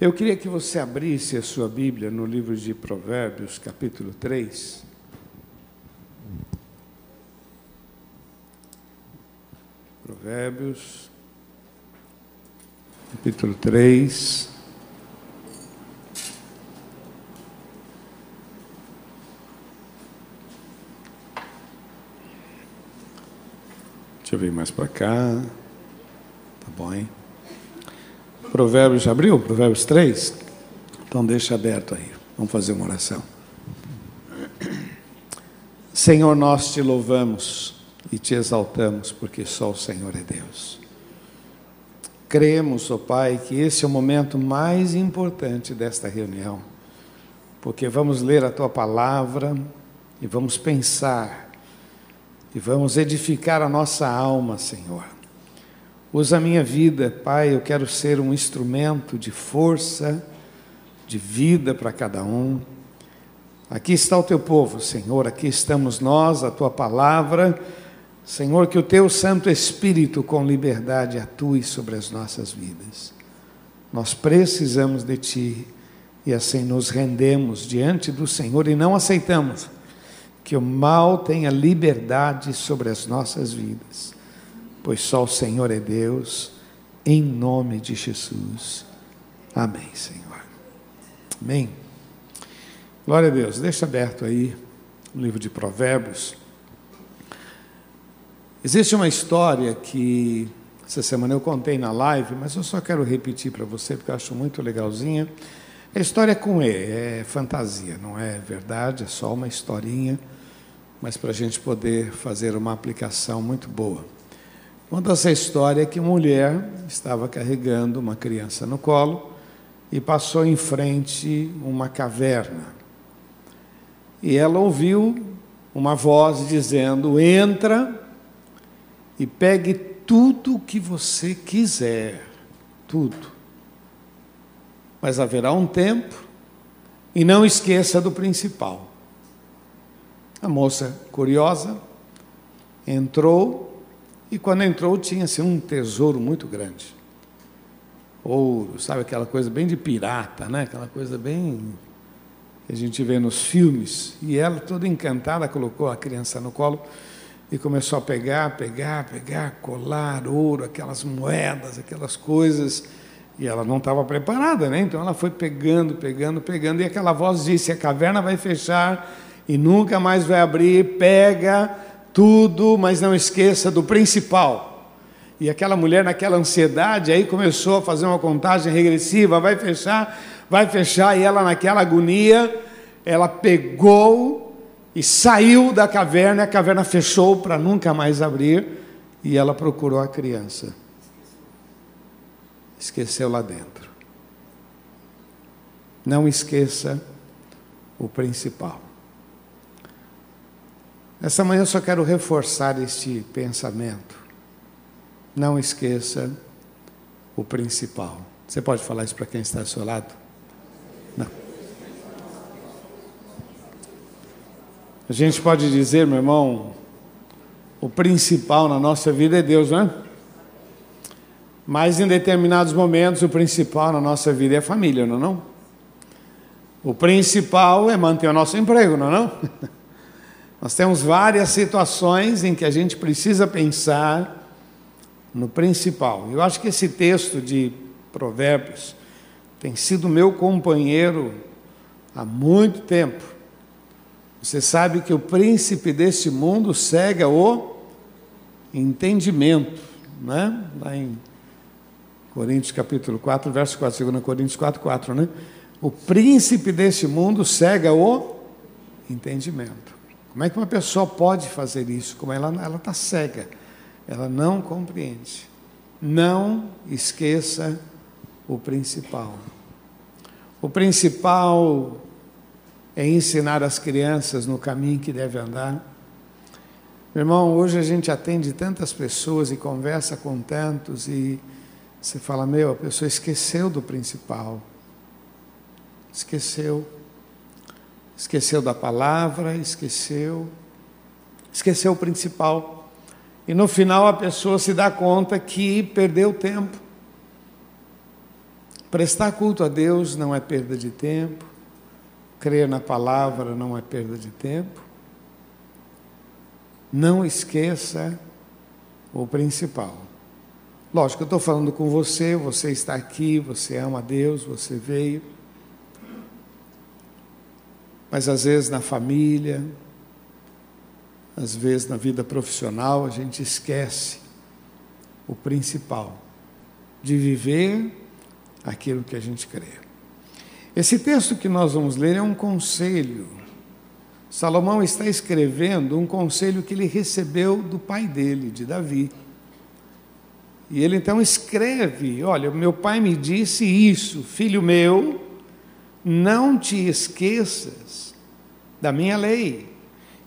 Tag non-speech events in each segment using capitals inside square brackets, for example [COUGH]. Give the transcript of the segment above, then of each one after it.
Eu queria que você abrisse a sua Bíblia no livro de Provérbios, capítulo 3. Provérbios, capítulo 3. Deixa eu vir mais para cá. Tá bom, hein? Provérbios, abriu? Provérbios 3? Então deixa aberto aí. Vamos fazer uma oração. Senhor, nós te louvamos e te exaltamos, porque só o Senhor é Deus. Cremos, ó oh Pai, que esse é o momento mais importante desta reunião, porque vamos ler a tua palavra e vamos pensar e vamos edificar a nossa alma, Senhor. Usa a minha vida, Pai, eu quero ser um instrumento de força, de vida para cada um. Aqui está o teu povo, Senhor, aqui estamos nós, a tua palavra. Senhor, que o teu Santo Espírito com liberdade atue sobre as nossas vidas. Nós precisamos de ti e assim nos rendemos diante do Senhor e não aceitamos que o mal tenha liberdade sobre as nossas vidas pois só o Senhor é Deus, em nome de Jesus. Amém, Senhor. Amém. Glória a Deus. Deixa aberto aí o livro de Provérbios. Existe uma história que essa semana eu contei na live, mas eu só quero repetir para você porque eu acho muito legalzinha. A história é com E, é fantasia, não é verdade, é só uma historinha, mas para a gente poder fazer uma aplicação muito boa. Conta essa história que uma mulher estava carregando uma criança no colo e passou em frente uma caverna. E ela ouviu uma voz dizendo: Entra e pegue tudo o que você quiser, tudo. Mas haverá um tempo e não esqueça do principal. A moça, curiosa, entrou e quando entrou, tinha assim, um tesouro muito grande. Ouro, sabe aquela coisa bem de pirata, né? aquela coisa bem que a gente vê nos filmes. E ela, toda encantada, colocou a criança no colo e começou a pegar, pegar, pegar, colar, ouro, aquelas moedas, aquelas coisas. E ela não estava preparada, né? Então ela foi pegando, pegando, pegando. E aquela voz disse: a caverna vai fechar e nunca mais vai abrir. Pega tudo, mas não esqueça do principal. E aquela mulher, naquela ansiedade, aí começou a fazer uma contagem regressiva: vai fechar, vai fechar, e ela, naquela agonia, ela pegou e saiu da caverna, a caverna fechou para nunca mais abrir, e ela procurou a criança. Esqueceu lá dentro. Não esqueça o principal. Essa manhã eu só quero reforçar este pensamento. Não esqueça o principal. Você pode falar isso para quem está ao seu lado? Não. A gente pode dizer, meu irmão, o principal na nossa vida é Deus, não é? Mas em determinados momentos o principal na nossa vida é a família, não é? Não? O principal é manter o nosso emprego, não é? Não? [LAUGHS] Nós temos várias situações em que a gente precisa pensar no principal. Eu acho que esse texto de Provérbios tem sido meu companheiro há muito tempo. Você sabe que o príncipe deste mundo cega o entendimento, né? Lá em Coríntios capítulo 4, verso 4, 2 Coríntios 4, 4, né? O príncipe deste mundo cega o entendimento. Como é que uma pessoa pode fazer isso? Como ela está cega, ela não compreende. Não esqueça o principal. O principal é ensinar as crianças no caminho que deve andar. Meu irmão, hoje a gente atende tantas pessoas e conversa com tantos e você fala, meu, a pessoa esqueceu do principal. Esqueceu esqueceu da palavra, esqueceu, esqueceu o principal. E no final a pessoa se dá conta que perdeu tempo. Prestar culto a Deus não é perda de tempo, crer na palavra não é perda de tempo. Não esqueça o principal. Lógico, eu estou falando com você, você está aqui, você ama Deus, você veio. Mas às vezes na família, às vezes na vida profissional, a gente esquece o principal, de viver aquilo que a gente crê. Esse texto que nós vamos ler é um conselho. Salomão está escrevendo um conselho que ele recebeu do pai dele, de Davi. E ele então escreve: Olha, meu pai me disse isso, filho meu, não te esqueças da minha lei,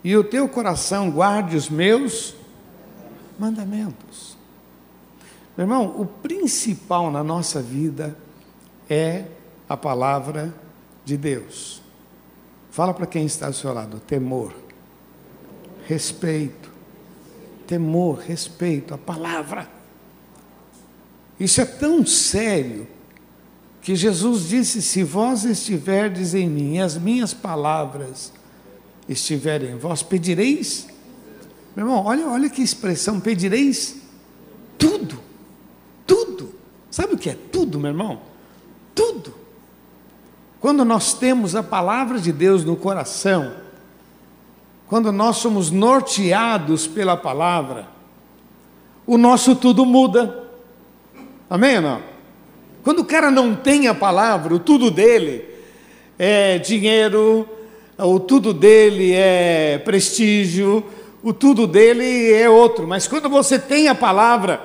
e o teu coração guarde os meus mandamentos. Meu irmão, o principal na nossa vida é a palavra de Deus. Fala para quem está ao seu lado: temor, respeito, temor, respeito, a palavra. Isso é tão sério que Jesus disse: Se vós estiverdes em mim, e as minhas palavras estiverem em vós, pedireis. Meu irmão, olha, olha que expressão: pedireis tudo, tudo. Sabe o que é tudo, meu irmão? Tudo. Quando nós temos a palavra de Deus no coração, quando nós somos norteados pela palavra, o nosso tudo muda. Amém ou não? Quando o cara não tem a palavra, o tudo dele é dinheiro, o tudo dele é prestígio, o tudo dele é outro. Mas quando você tem a palavra,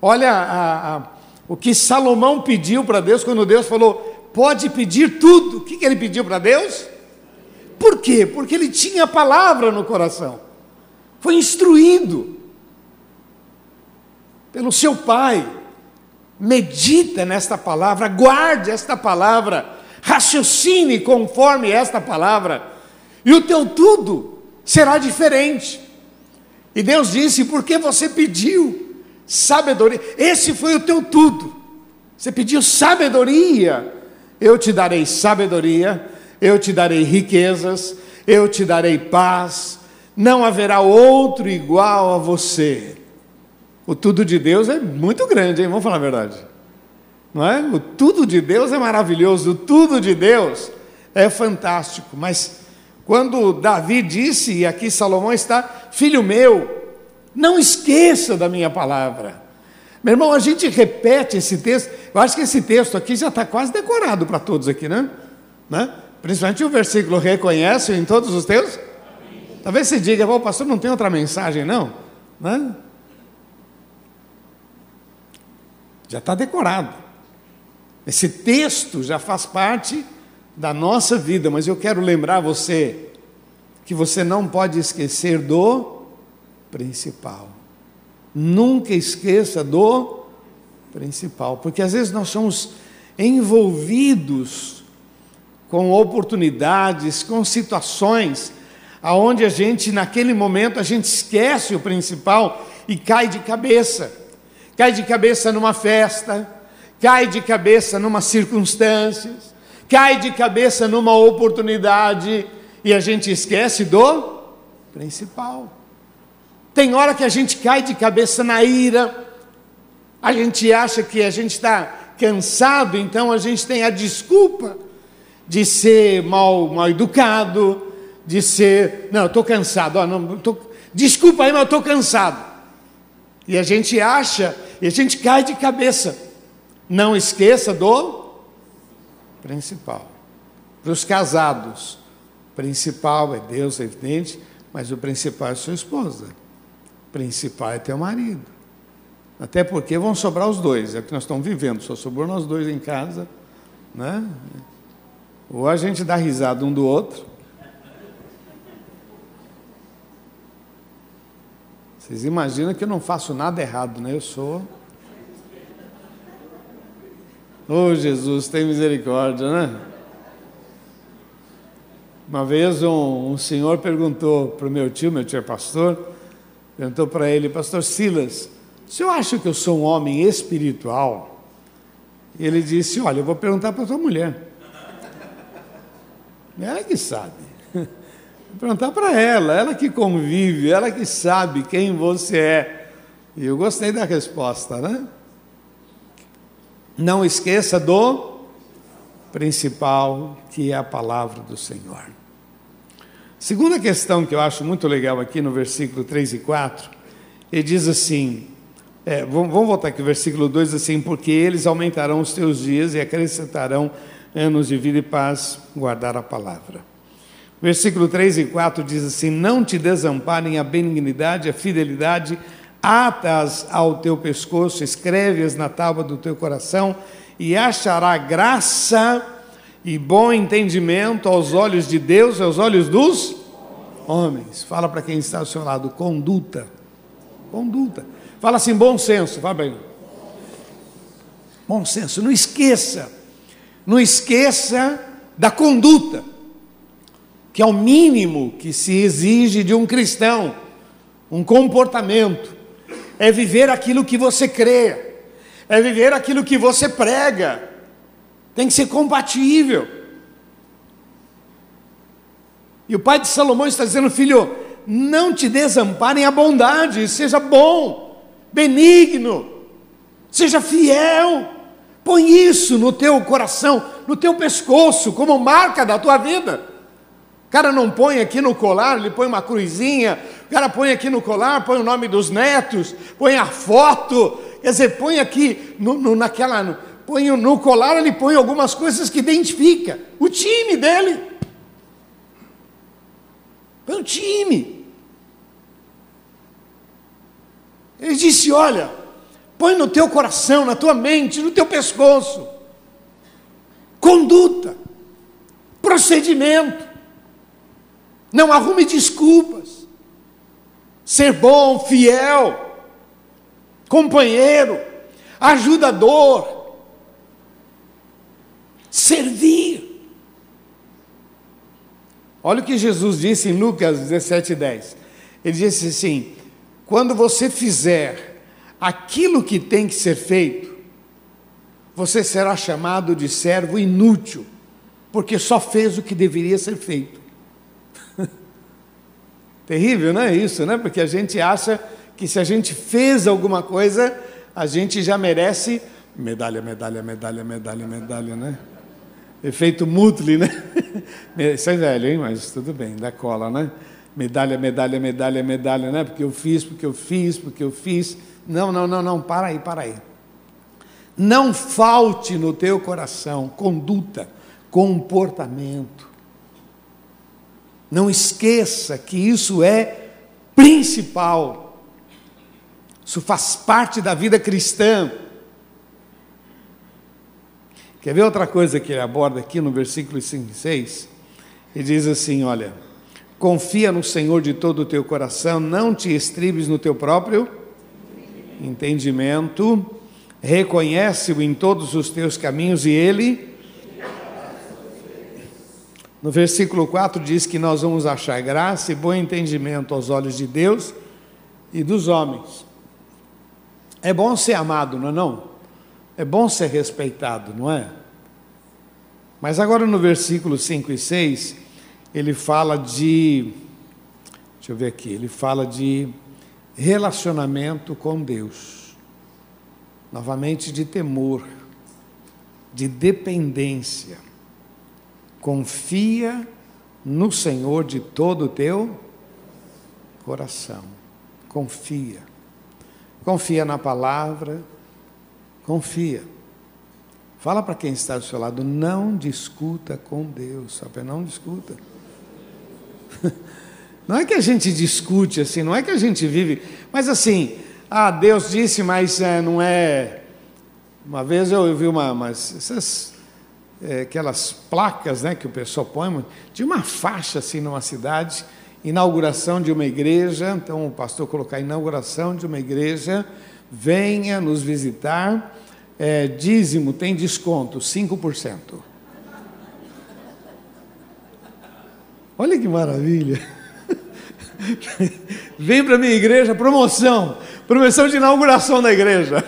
olha a, a, o que Salomão pediu para Deus quando Deus falou: pode pedir tudo. O que, que ele pediu para Deus? Por quê? Porque ele tinha a palavra no coração, foi instruído pelo seu pai medita nesta palavra, guarde esta palavra, raciocine conforme esta palavra, e o teu tudo será diferente. E Deus disse: porque você pediu sabedoria, esse foi o teu tudo. Você pediu sabedoria, eu te darei sabedoria, eu te darei riquezas, eu te darei paz, não haverá outro igual a você. O tudo de Deus é muito grande, hein? Vamos falar a verdade. Não é? O tudo de Deus é maravilhoso, o tudo de Deus é fantástico. Mas quando Davi disse, e aqui Salomão está, filho meu, não esqueça da minha palavra. Meu irmão, a gente repete esse texto. Eu acho que esse texto aqui já está quase decorado para todos aqui, né? né? Principalmente o versículo reconhece em todos os teus. Talvez você diga, o pastor não tem outra mensagem, não? Né? Já está decorado. Esse texto já faz parte da nossa vida, mas eu quero lembrar você que você não pode esquecer do principal. Nunca esqueça do principal, porque às vezes nós somos envolvidos com oportunidades, com situações aonde a gente naquele momento a gente esquece o principal e cai de cabeça cai de cabeça numa festa, cai de cabeça numa circunstância, cai de cabeça numa oportunidade e a gente esquece do principal. Tem hora que a gente cai de cabeça na ira, a gente acha que a gente está cansado, então a gente tem a desculpa de ser mal, mal educado, de ser, não, estou cansado, ó, não, tô, desculpa aí, mas estou cansado. E a gente acha, e a gente cai de cabeça. Não esqueça do principal. Para os casados, principal é Deus, é evidente, mas o principal é sua esposa. Principal é teu marido. Até porque vão sobrar os dois, é o que nós estamos vivendo, só sobrou nós dois em casa, né? Ou a gente dá risada um do outro, Vocês imaginam que eu não faço nada errado, né? Eu sou. Oh, Jesus, tem misericórdia, né? Uma vez um, um senhor perguntou para o meu tio, meu tio é pastor, perguntou para ele, pastor Silas, o senhor acha que eu sou um homem espiritual? E ele disse: Olha, eu vou perguntar para tua mulher. Ela que sabe. Perguntar para ela, ela que convive, ela que sabe quem você é. E eu gostei da resposta, né? Não esqueça do principal, que é a palavra do Senhor. Segunda questão que eu acho muito legal aqui no versículo 3 e 4, ele diz assim: é, vamos, voltar aqui, versículo 2 assim, porque eles aumentarão os teus dias e acrescentarão anos de vida e paz, guardar a palavra. Versículo 3 e 4 diz assim: Não te desamparem a benignidade, a fidelidade, atas ao teu pescoço, escreve-as na tábua do teu coração, e achará graça e bom entendimento aos olhos de Deus aos olhos dos homens. Fala para quem está ao seu lado: conduta. Conduta. Fala assim, bom senso, vá bem. Bom senso, não esqueça, não esqueça da conduta, que é o mínimo que se exige de um cristão, um comportamento, é viver aquilo que você crê, é viver aquilo que você prega, tem que ser compatível. E o pai de Salomão está dizendo, filho, não te desamparem a bondade, seja bom benigno, seja fiel. Põe isso no teu coração, no teu pescoço, como marca da tua vida. Cara não põe aqui no colar, ele põe uma cruzinha, o cara põe aqui no colar, põe o nome dos netos, põe a foto, quer dizer, põe aqui no, no naquela. No, põe no colar, ele põe algumas coisas que identifica o time dele. Põe o time. Ele disse: Olha, põe no teu coração, na tua mente, no teu pescoço, conduta, procedimento, não arrume desculpas, ser bom, fiel, companheiro, ajudador, servir. Olha o que Jesus disse em Lucas 17,10. Ele disse assim: quando você fizer aquilo que tem que ser feito, você será chamado de servo inútil, porque só fez o que deveria ser feito. Terrível, não é isso, né? Porque a gente acha que se a gente fez alguma coisa, a gente já merece medalha, medalha, medalha, medalha, medalha, né? Efeito Mutley, né? [LAUGHS] Isso é velho, hein? Mas tudo bem, da cola, né? medalha, medalha, medalha, medalha, né? Porque eu fiz, porque eu fiz, porque eu fiz. Não, não, não, não, para aí, para aí. Não falte no teu coração conduta, comportamento. Não esqueça que isso é principal. Isso faz parte da vida cristã. Quer ver outra coisa que ele aborda aqui no versículo 5 e 6? Ele diz assim: olha. Confia no Senhor de todo o teu coração, não te estribes no teu próprio entendimento, reconhece-o em todos os teus caminhos e ele. No versículo 4 diz que nós vamos achar graça e bom entendimento aos olhos de Deus e dos homens. É bom ser amado, não é não? É bom ser respeitado, não é? Mas agora no versículo 5 e 6, ele fala de, deixa eu ver aqui, ele fala de relacionamento com Deus, novamente de temor, de dependência. Confia no Senhor de todo o teu coração. Confia. Confia na palavra. Confia. Fala para quem está do seu lado, não discuta com Deus, sabe? Não discuta. [LAUGHS] Não é que a gente discute assim, não é que a gente vive, mas assim, ah, Deus disse, mas é, não é. Uma vez eu vi uma, umas, essas, é, aquelas placas né, que o pessoal põe, de uma faixa assim numa cidade, inauguração de uma igreja, então o pastor colocar inauguração de uma igreja, venha nos visitar, é, dízimo tem desconto, 5%. Olha que maravilha. [LAUGHS] Vem para minha igreja, promoção, promoção de inauguração da igreja.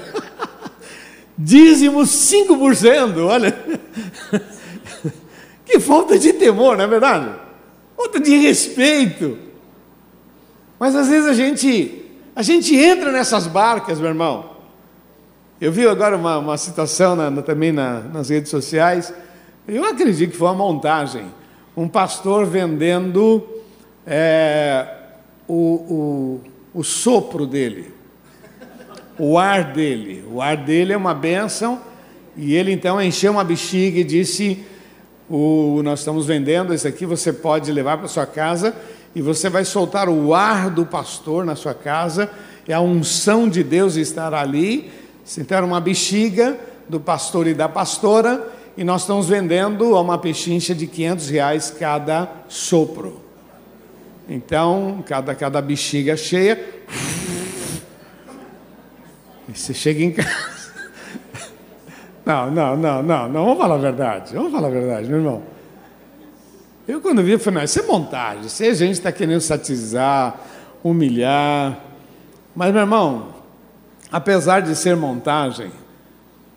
Dízimo 5%, olha. [LAUGHS] Que falta de temor, não é verdade? Falta de respeito. Mas às vezes a gente, a gente entra nessas barcas, meu irmão. Eu vi agora uma, uma situação na, na, também na, nas redes sociais. Eu acredito que foi uma montagem. Um pastor vendendo é, o, o, o sopro dele, o ar dele. O ar dele é uma bênção. E ele então encheu uma bexiga e disse: o, Nós estamos vendendo esse aqui, você pode levar para sua casa e você vai soltar o ar do pastor na sua casa, e a unção de Deus estará ali. Então, uma bexiga do pastor e da pastora, e nós estamos vendendo a uma pechincha de 500 reais cada sopro. Então, cada, cada bexiga cheia, e você chega em casa. [LAUGHS] Não, não, não, não, não, vamos falar a verdade, vamos falar a verdade, meu irmão. Eu, quando vi, eu falei: não, isso é montagem, isso a gente está querendo satizar, humilhar. Mas, meu irmão, apesar de ser montagem,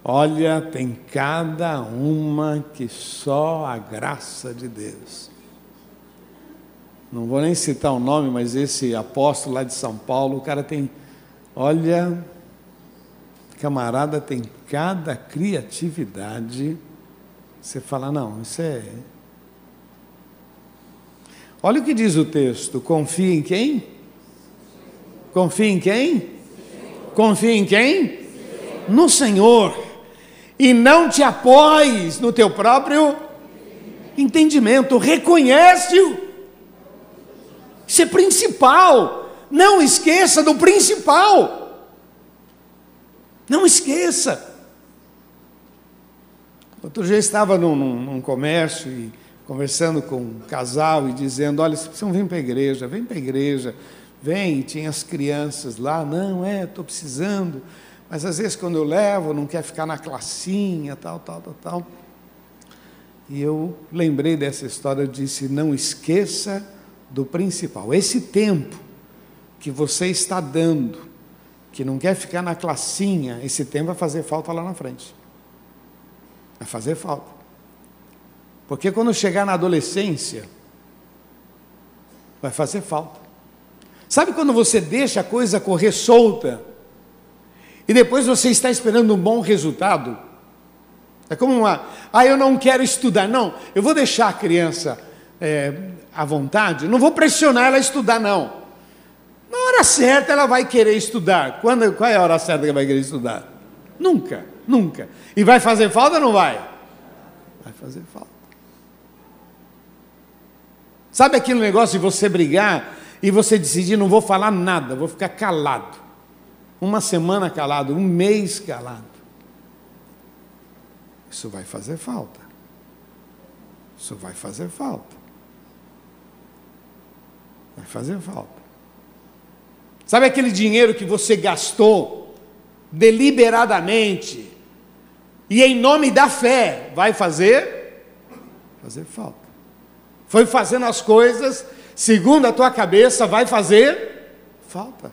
olha, tem cada uma que só a graça de Deus. Não vou nem citar o nome, mas esse apóstolo lá de São Paulo, o cara tem, olha, camarada tem cada criatividade. Você fala, não, isso é Olha o que diz o texto: confia em quem? Confia em quem? Confia em quem? No Senhor. E não te apoies no teu próprio entendimento, reconhece-o. Isso é principal. Não esqueça do principal. Não esqueça. Outro dia estava num, num, num comércio e conversando com um casal e dizendo: Olha, vocês precisam vir para a igreja, vem para a igreja, vem. tinha as crianças lá, não, é, estou precisando, mas às vezes quando eu levo, não quer ficar na classinha, tal, tal, tal, tal. E eu lembrei dessa história, eu disse: Não esqueça do principal. Esse tempo que você está dando, que não quer ficar na classinha, esse tempo vai fazer falta lá na frente. Vai fazer falta. Porque quando chegar na adolescência, vai fazer falta. Sabe quando você deixa a coisa correr solta e depois você está esperando um bom resultado? É como uma, ah, eu não quero estudar. Não, eu vou deixar a criança é, à vontade, não vou pressionar ela a estudar, não. Na hora certa ela vai querer estudar. Quando, qual é a hora certa que ela vai querer estudar? Nunca, nunca. E vai fazer falta ou não vai? Vai fazer falta. Sabe aquele negócio de você brigar e você decidir, não vou falar nada, vou ficar calado. Uma semana calado, um mês calado. Isso vai fazer falta. Isso vai fazer falta. Vai fazer falta. Sabe aquele dinheiro que você gastou deliberadamente e em nome da fé vai fazer? Fazer falta foi fazendo as coisas segundo a tua cabeça, vai fazer falta.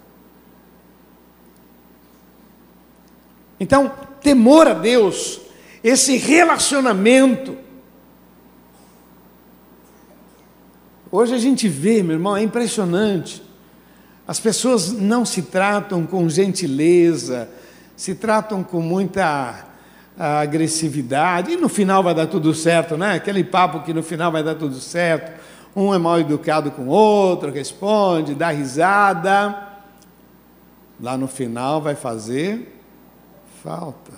Então, temor a Deus, esse relacionamento. Hoje a gente vê, meu irmão, é impressionante. As pessoas não se tratam com gentileza, se tratam com muita a agressividade, e no final vai dar tudo certo, né? Aquele papo que no final vai dar tudo certo. Um é mal educado com o outro, responde, dá risada. Lá no final vai fazer falta.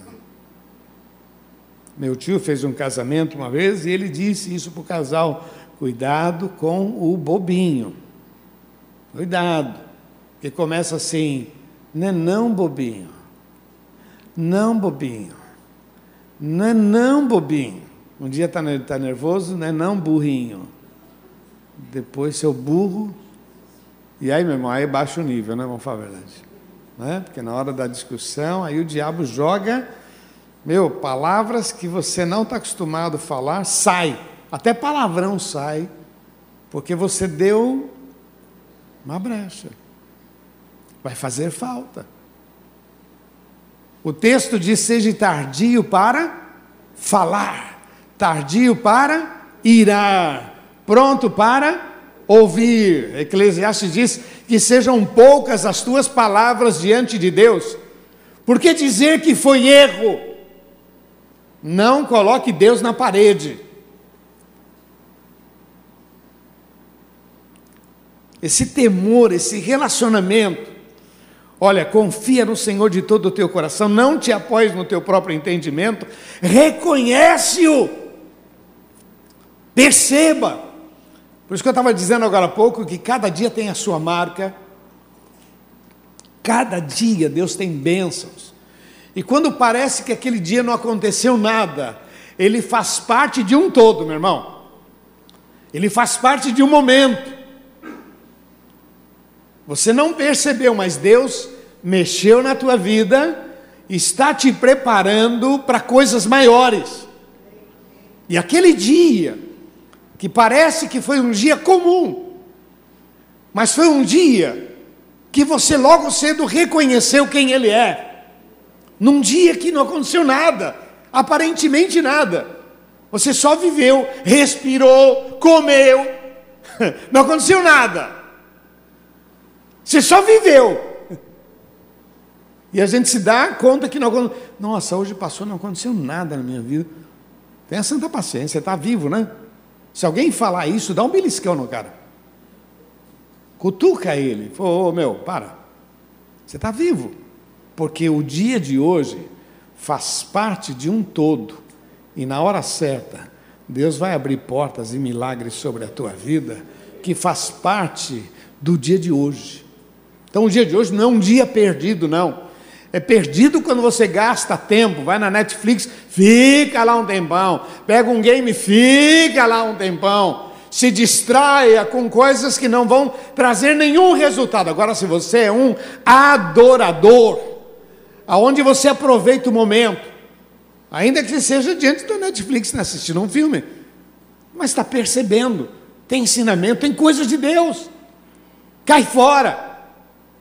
Meu tio fez um casamento uma vez e ele disse isso para o casal: cuidado com o bobinho. Cuidado. Porque começa assim, não é não bobinho. Não bobinho. Não é não, bobinho. Um dia está tá nervoso, não é não, burrinho. Depois, seu burro. E aí, meu irmão, aí baixa o nível, né? Vamos falar a verdade. Né? Porque na hora da discussão, aí o diabo joga, meu, palavras que você não está acostumado a falar, sai. Até palavrão sai, porque você deu uma brecha. Vai fazer falta. O texto diz: seja tardio para falar, tardio para irar, pronto para ouvir. Eclesiastes diz que sejam poucas as tuas palavras diante de Deus. Por que dizer que foi erro? Não coloque Deus na parede. Esse temor, esse relacionamento, Olha, confia no Senhor de todo o teu coração, não te apoies no teu próprio entendimento, reconhece-o, perceba. Por isso que eu estava dizendo agora há pouco que cada dia tem a sua marca, cada dia Deus tem bênçãos, e quando parece que aquele dia não aconteceu nada, ele faz parte de um todo, meu irmão, ele faz parte de um momento. Você não percebeu, mas Deus mexeu na tua vida, está te preparando para coisas maiores. E aquele dia, que parece que foi um dia comum, mas foi um dia que você logo cedo reconheceu quem Ele é. Num dia que não aconteceu nada, aparentemente nada. Você só viveu, respirou, comeu, [LAUGHS] não aconteceu nada. Você só viveu. E a gente se dá conta que não aconteceu. Nossa, hoje passou, não aconteceu nada na minha vida. Tenha santa paciência, está vivo, né? Se alguém falar isso, dá um beliscão no cara. Cutuca ele. Oh, meu, para. Você está vivo. Porque o dia de hoje faz parte de um todo. E na hora certa, Deus vai abrir portas e milagres sobre a tua vida, que faz parte do dia de hoje. Então, o dia de hoje não é um dia perdido, não. É perdido quando você gasta tempo, vai na Netflix, fica lá um tempão, pega um game, fica lá um tempão, se distraia com coisas que não vão trazer nenhum resultado. Agora, se você é um adorador, aonde você aproveita o momento, ainda que seja diante da Netflix né, assistindo um filme, mas está percebendo, tem ensinamento, tem coisas de Deus, cai fora.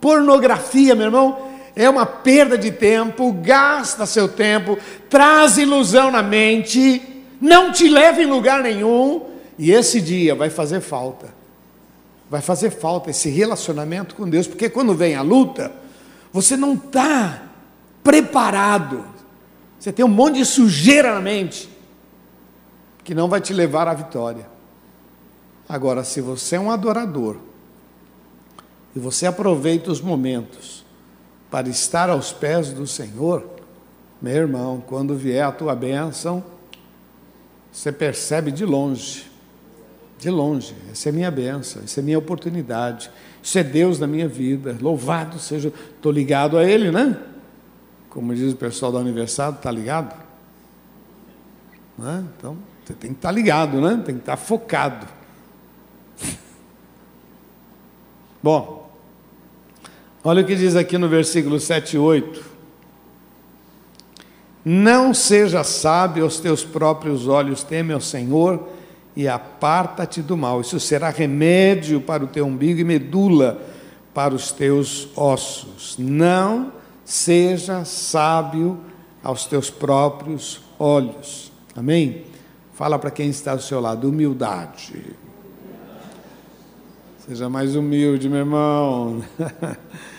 Pornografia, meu irmão, é uma perda de tempo, gasta seu tempo, traz ilusão na mente, não te leva em lugar nenhum, e esse dia vai fazer falta. Vai fazer falta esse relacionamento com Deus, porque quando vem a luta, você não está preparado, você tem um monte de sujeira na mente, que não vai te levar à vitória. Agora, se você é um adorador, e você aproveita os momentos para estar aos pés do Senhor, meu irmão, quando vier a tua bênção, você percebe de longe, de longe, essa é minha bênção, essa é minha oportunidade, isso é Deus na minha vida, louvado seja, estou ligado a Ele, né? Como diz o pessoal da aniversário, está ligado? Né? Então, você tem que estar tá ligado, né? Tem que estar tá focado. [LAUGHS] Bom, Olha o que diz aqui no versículo 7 e 8. Não seja sábio aos teus próprios olhos, teme ao Senhor e aparta-te do mal. Isso será remédio para o teu umbigo e medula para os teus ossos. Não seja sábio aos teus próprios olhos. Amém? Fala para quem está ao seu lado, humildade. Seja mais humilde, meu irmão. [LAUGHS]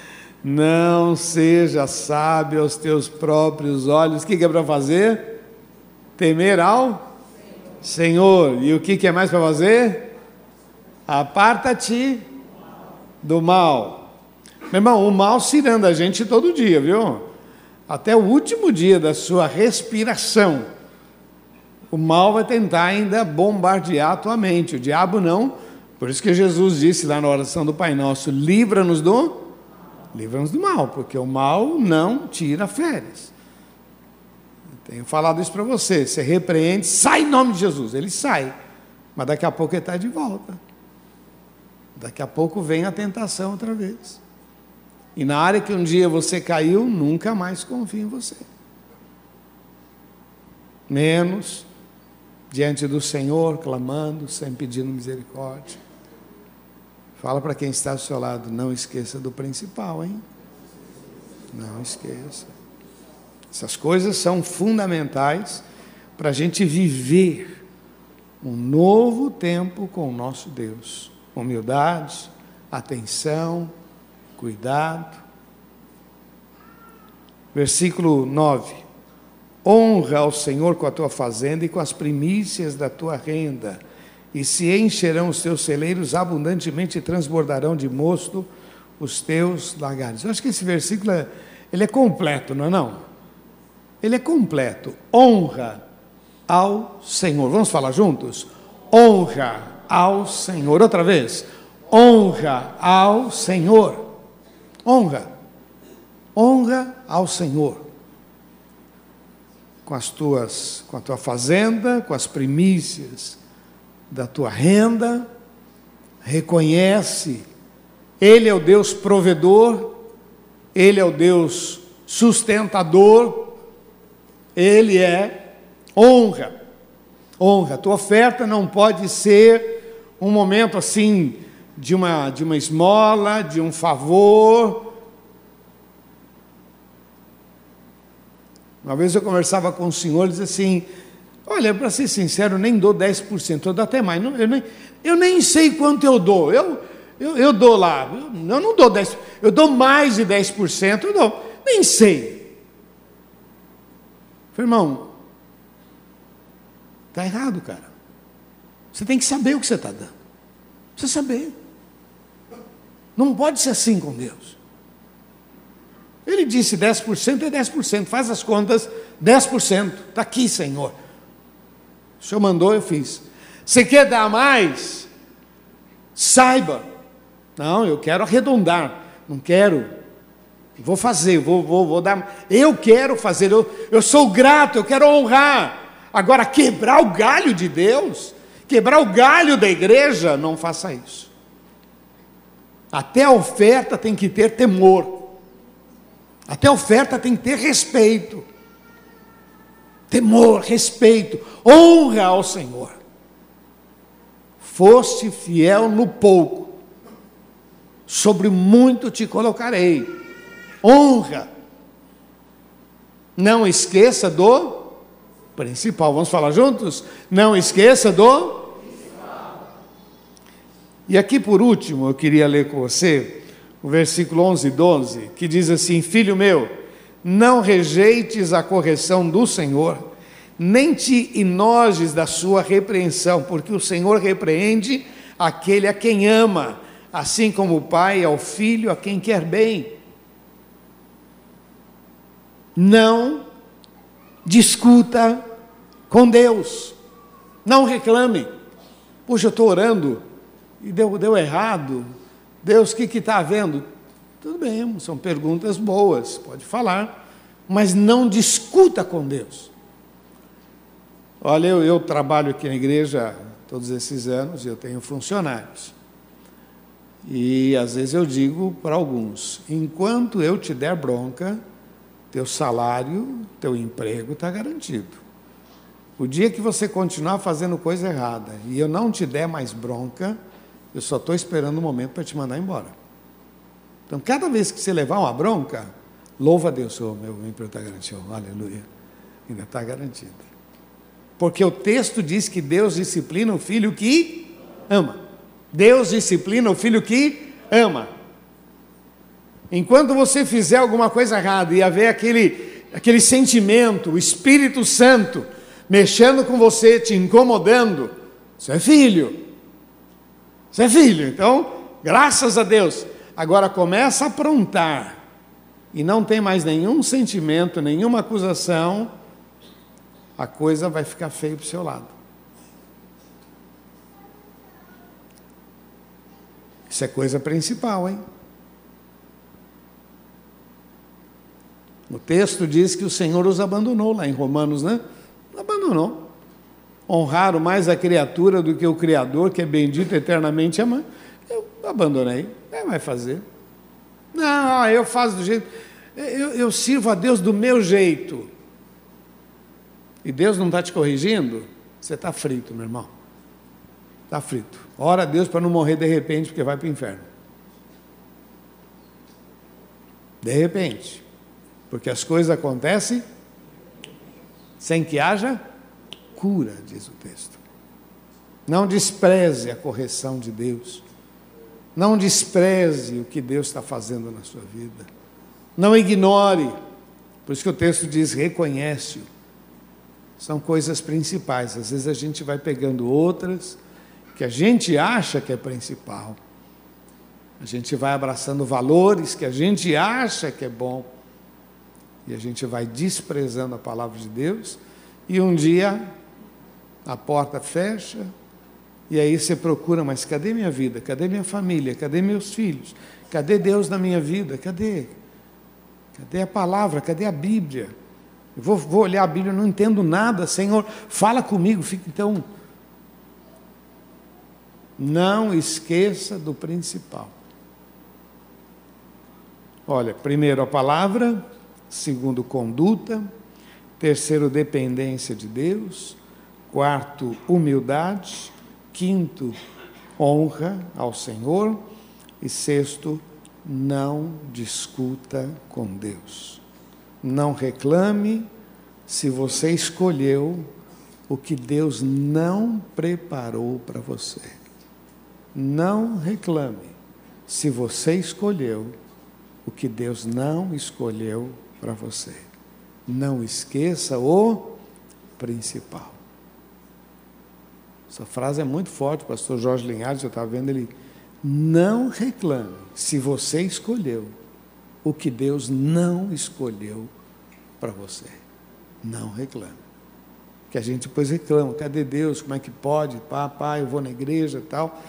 Não seja sábio aos teus próprios olhos. O que é para fazer? Temer ao Senhor. E o que é mais para fazer? Aparta-te do mal. Meu irmão, o mal cirando a gente todo dia, viu? Até o último dia da sua respiração. O mal vai tentar ainda bombardear a tua mente. O diabo não. Por isso que Jesus disse lá na oração do Pai Nosso: livra-nos do Livra-nos do mal, porque o mal não tira férias. Tenho falado isso para você. Você repreende, sai em nome de Jesus. Ele sai. Mas daqui a pouco ele está de volta. Daqui a pouco vem a tentação outra vez. E na área que um dia você caiu, nunca mais confia em você. Menos diante do Senhor, clamando, sem pedindo misericórdia. Fala para quem está ao seu lado, não esqueça do principal, hein? Não esqueça. Essas coisas são fundamentais para a gente viver um novo tempo com o nosso Deus. Humildade, atenção, cuidado. Versículo 9: Honra ao Senhor com a tua fazenda e com as primícias da tua renda, e se encherão os teus celeiros abundantemente e transbordarão de mosto os teus lagares. Eu acho que esse versículo é, ele é completo, não é não? Ele é completo. Honra ao Senhor. Vamos falar juntos? Honra ao Senhor. Outra vez. Honra ao Senhor. Honra. Honra ao Senhor. Com as tuas, com a tua fazenda, com as primícias da tua renda, reconhece ele é o Deus provedor, ele é o Deus sustentador, ele é honra. Honra. Tua oferta não pode ser um momento assim de uma de uma esmola, de um favor. Uma vez eu conversava com o senhor, ele disse assim: Olha, para ser sincero, nem dou 10%, eu dou até mais. Eu nem, eu nem sei quanto eu dou. Eu, eu, eu dou lá, eu, não dou 10%, eu dou mais de 10%, eu dou, nem sei. Falei, irmão, está errado, cara. Você tem que saber o que você está dando. Você saber. Não pode ser assim com Deus. Ele disse 10% é 10%, faz as contas, 10%. Está aqui, Senhor. O Senhor mandou, eu fiz. Você quer dar mais? Saiba não, eu quero arredondar, não quero. Vou fazer, vou, vou, vou dar. Eu quero fazer, eu, eu sou grato, eu quero honrar. Agora, quebrar o galho de Deus, quebrar o galho da igreja, não faça isso. Até a oferta tem que ter temor. Até a oferta tem que ter respeito. Temor, respeito, honra ao Senhor. Foste fiel no pouco, sobre muito te colocarei. Honra. Não esqueça do principal. Vamos falar juntos? Não esqueça do E aqui por último, eu queria ler com você o versículo 11 e 12, que diz assim: Filho meu, não rejeites a correção do Senhor, nem te enojes da sua repreensão, porque o Senhor repreende aquele a quem ama assim como o pai ao filho a quem quer bem. Não discuta com Deus. Não reclame. Puxa, eu estou orando e deu, deu errado. Deus, o que está havendo? Tudo bem, são perguntas boas, pode falar, mas não discuta com Deus. Olha, eu, eu trabalho aqui na igreja todos esses anos e eu tenho funcionários. E às vezes eu digo para alguns: enquanto eu te der bronca, teu salário, teu emprego está garantido. O dia que você continuar fazendo coisa errada e eu não te der mais bronca, eu só estou esperando o um momento para te mandar embora. Então, cada vez que você levar uma bronca, louva a Deus, oh, meu emprego está garantido, aleluia, ainda está garantido. Porque o texto diz que Deus disciplina o filho que ama. Deus disciplina o filho que ama. Enquanto você fizer alguma coisa errada e haver aquele, aquele sentimento, o Espírito Santo mexendo com você, te incomodando, você é filho. Você é filho. Então, graças a Deus. Agora começa a aprontar e não tem mais nenhum sentimento, nenhuma acusação, a coisa vai ficar feia para o seu lado. Isso é coisa principal, hein? O texto diz que o Senhor os abandonou lá em Romanos, né? Abandonou. Honraram mais a criatura do que o Criador, que é bendito eternamente amado. Eu abandonei. É, vai fazer. Não, eu faço do jeito. Eu, eu sirvo a Deus do meu jeito. E Deus não está te corrigindo? Você está frito, meu irmão. Está frito. Ora a Deus para não morrer de repente, porque vai para o inferno. De repente. Porque as coisas acontecem sem que haja cura, diz o texto. Não despreze a correção de Deus. Não despreze o que Deus está fazendo na sua vida. Não ignore. Por isso que o texto diz: reconhece-o. São coisas principais. Às vezes a gente vai pegando outras que a gente acha que é principal. A gente vai abraçando valores que a gente acha que é bom. E a gente vai desprezando a palavra de Deus. E um dia a porta fecha, e aí você procura, mas cadê minha vida? Cadê minha família? Cadê meus filhos? Cadê Deus na minha vida? Cadê? Cadê a palavra? Cadê a Bíblia? Eu vou, vou olhar a Bíblia, não entendo nada, Senhor, fala comigo, fica então. Não esqueça do principal. Olha, primeiro a palavra, segundo conduta, terceiro dependência de Deus, quarto humildade, quinto honra ao Senhor e sexto não discuta com Deus. Não reclame se você escolheu o que Deus não preparou para você. Não reclame se você escolheu o que Deus não escolheu para você. Não esqueça o principal. Essa frase é muito forte, o pastor Jorge Linhares, eu estava vendo ele. Não reclame se você escolheu o que Deus não escolheu para você. Não reclame. Que a gente depois reclama, cadê Deus? Como é que pode? Papai, eu vou na igreja tal.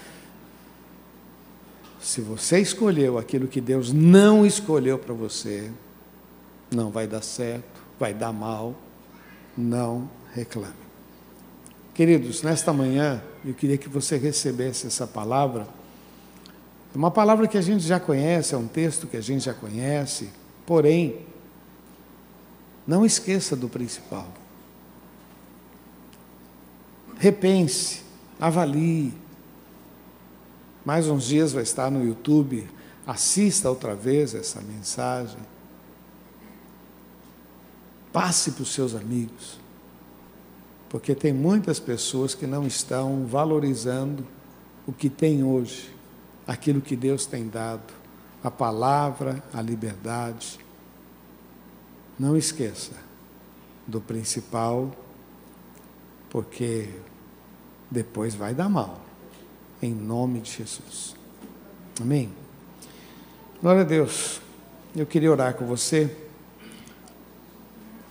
Se você escolheu aquilo que Deus não escolheu para você, não vai dar certo, vai dar mal. Não reclame. Queridos, nesta manhã eu queria que você recebesse essa palavra. É uma palavra que a gente já conhece, é um texto que a gente já conhece, porém, não esqueça do principal. Repense, avalie. Mais uns dias vai estar no YouTube. Assista outra vez essa mensagem. Passe para os seus amigos. Porque tem muitas pessoas que não estão valorizando o que tem hoje, aquilo que Deus tem dado, a palavra, a liberdade. Não esqueça do principal, porque depois vai dar mal, em nome de Jesus. Amém? Glória a Deus. Eu queria orar com você.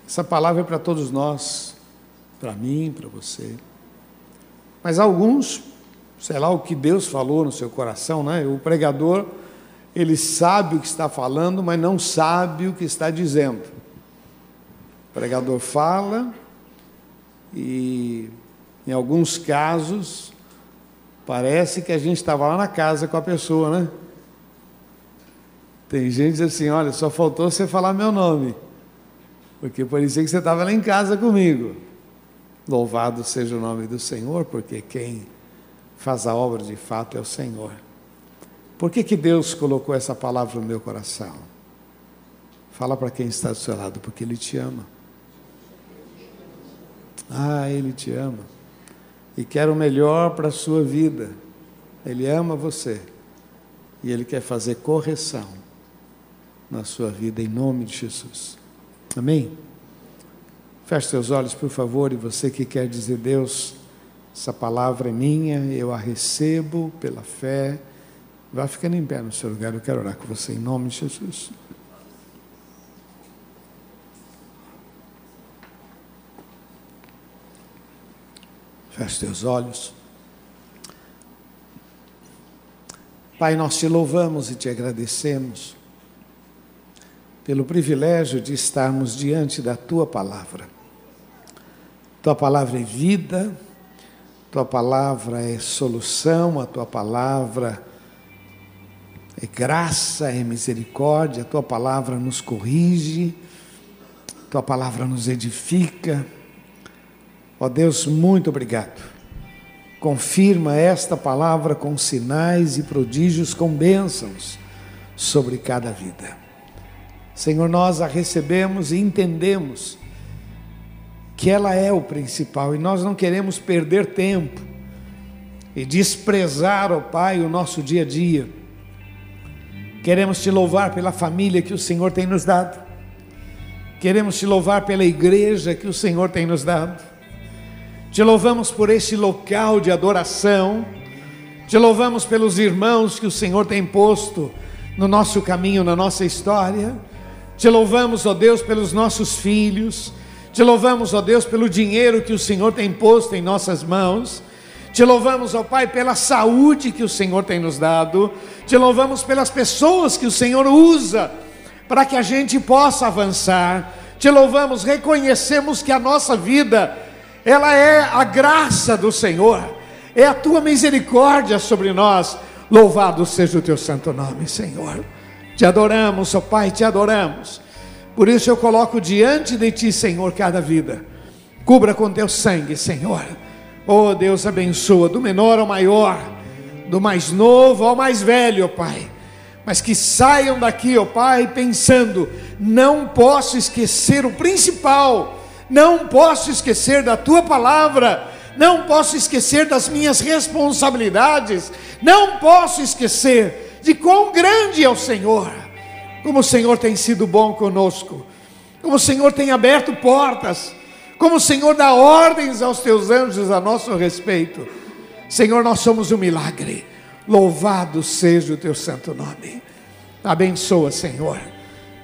Essa palavra é para todos nós para mim, para você. Mas alguns, sei lá o que Deus falou no seu coração, né? O pregador, ele sabe o que está falando, mas não sabe o que está dizendo. O pregador fala e, em alguns casos, parece que a gente estava lá na casa com a pessoa, né? Tem gente assim: olha, só faltou você falar meu nome, porque parecia que você estava lá em casa comigo. Louvado seja o nome do Senhor, porque quem faz a obra de fato é o Senhor. Por que, que Deus colocou essa palavra no meu coração? Fala para quem está do seu lado, porque Ele te ama. Ah, Ele te ama. E quer o melhor para a sua vida. Ele ama você. E Ele quer fazer correção na sua vida, em nome de Jesus. Amém? Feche seus olhos, por favor, e você que quer dizer, Deus, essa palavra é minha, eu a recebo pela fé. Vá ficando em pé no seu lugar, eu quero orar com você em nome de Jesus. Feche seus olhos. Pai, nós te louvamos e te agradecemos pelo privilégio de estarmos diante da tua palavra. Tua palavra é vida, tua palavra é solução, a tua palavra é graça, é misericórdia, a tua palavra nos corrige, tua palavra nos edifica. Ó Deus, muito obrigado. Confirma esta palavra com sinais e prodígios, com bênçãos sobre cada vida. Senhor, nós a recebemos e entendemos que ela é o principal e nós não queremos perder tempo e desprezar, ó Pai, o nosso dia a dia. Queremos te louvar pela família que o Senhor tem nos dado. Queremos te louvar pela igreja que o Senhor tem nos dado. Te louvamos por este local de adoração. Te louvamos pelos irmãos que o Senhor tem posto no nosso caminho, na nossa história. Te louvamos, ó Deus, pelos nossos filhos. Te louvamos, ó Deus, pelo dinheiro que o Senhor tem posto em nossas mãos. Te louvamos, ó Pai, pela saúde que o Senhor tem nos dado. Te louvamos pelas pessoas que o Senhor usa para que a gente possa avançar. Te louvamos, reconhecemos que a nossa vida, ela é a graça do Senhor, é a tua misericórdia sobre nós. Louvado seja o teu santo nome, Senhor. Te adoramos, ó Pai, te adoramos. Por isso eu coloco diante de ti, Senhor, cada vida. Cubra com teu sangue, Senhor. Oh Deus, abençoa, do menor ao maior, do mais novo ao mais velho, ó Pai. Mas que saiam daqui, ó Pai, pensando: não posso esquecer o principal, não posso esquecer da tua palavra, não posso esquecer das minhas responsabilidades, não posso esquecer de quão grande é o Senhor, como o Senhor tem sido bom conosco, como o Senhor tem aberto portas como o Senhor dá ordens aos teus anjos a nosso respeito. Senhor, nós somos um milagre. Louvado seja o teu santo nome. Abençoa, Senhor,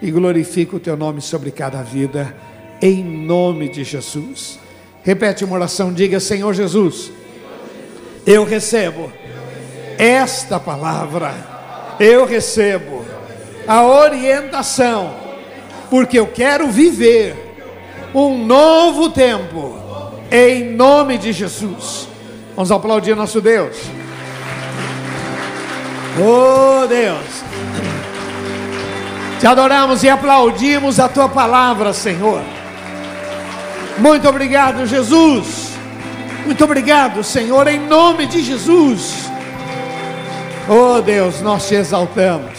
e glorifica o teu nome sobre cada vida, em nome de Jesus. Repete uma oração, diga: Senhor Jesus, eu recebo esta palavra, eu recebo a orientação, porque eu quero viver um novo tempo, em nome de Jesus. Vamos aplaudir nosso Deus. Oh Deus, te adoramos e aplaudimos a tua palavra, Senhor. Muito obrigado, Jesus. Muito obrigado, Senhor, em nome de Jesus. Oh Deus, nós te exaltamos,